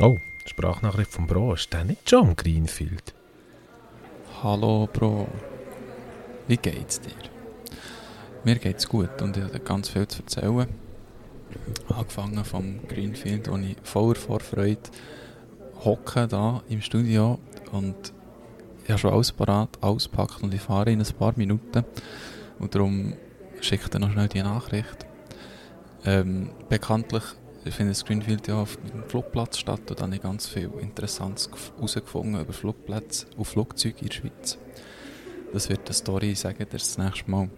Oh, Sprachnachricht vom Bro. Ist der nicht John Greenfield? Hallo Bro, wie geht's dir? Mir geht's gut und ich habe ganz viel zu erzählen. Angefangen vom Greenfield, wo ich voller Vorfreude hocke da im Studio und ich habe schon alles parat, alles packt und ich fahre in ein paar Minuten und darum schickt er noch schnell die Nachricht. Ähm, bekanntlich findet das Greenfield ja auf dem Flugplatz statt und da habe ich ganz viel Interessantes herausgefunden über Flugplätze und Flugzeuge in der Schweiz. Das wird eine Story, sagen dir das nächste Mal.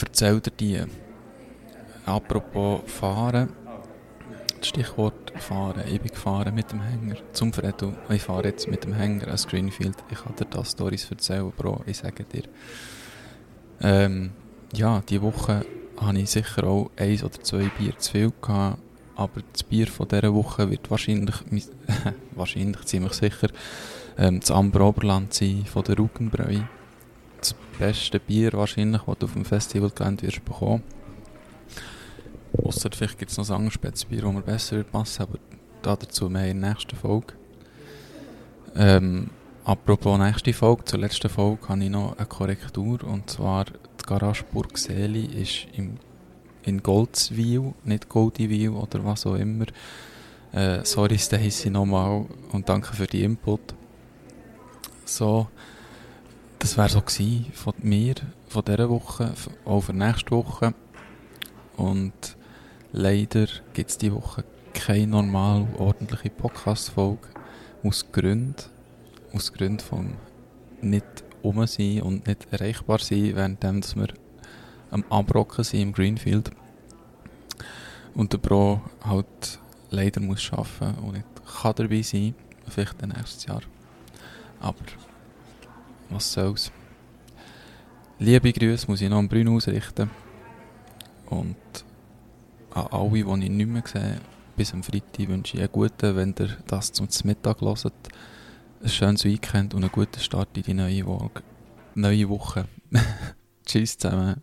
Erzähl dir die. Apropos Fahren, das Stichwort Fahren. Ich bin gefahren mit dem Hänger zum Fredo. Ich fahre jetzt mit dem Hänger an Greenfield. Ich kann dir da Stories erzählen, Bro. Ich sage dir. Ähm, ja, diese Woche habe ich sicher auch eins oder zwei Bier zu viel gehabt. Aber das Bier von dieser Woche wird wahrscheinlich, wahrscheinlich ziemlich sicher, ähm, das Amber Oberland sein von der Rugenbräu. Das beste Bier wahrscheinlich, das du auf dem Festivalgelände wirst bekommen. Ausser vielleicht gibt es noch ein anderes Spätzbier, das mir besser wird passen, aber dazu mehr in der nächsten Folge. Ähm, apropos nächste Folge, zur letzten Folge habe ich noch eine Korrektur und zwar Garage Burg Seli ist im, in Goldswil, nicht Goldiwil oder was auch immer. Äh, sorry Stacey nochmal und danke für die Input. So, das wäre so gewesen von mir, von dieser Woche, auch für nächste Woche. Und leider gibt es diese Woche keine normal ordentliche Podcast-Folge. Aus Gründen, aus Gründen vom nicht um sein und nicht erreichbar sein, während wir am Abrocken sind im Greenfield. Und der Bro halt leider muss arbeiten und nicht kann dabei sein, vielleicht nächstes Jahr. Aber was soll's. Liebe Grüße muss ich noch an Brüno ausrichten. Und an alle, die ich nicht mehr sehe, bis am Freitag wünsche ich einen guten, wenn ihr das zum Mittag hört, ein schönes Weekend und einen guten Start in die neue, Woche. Neue Woche. Tschüss zusammen.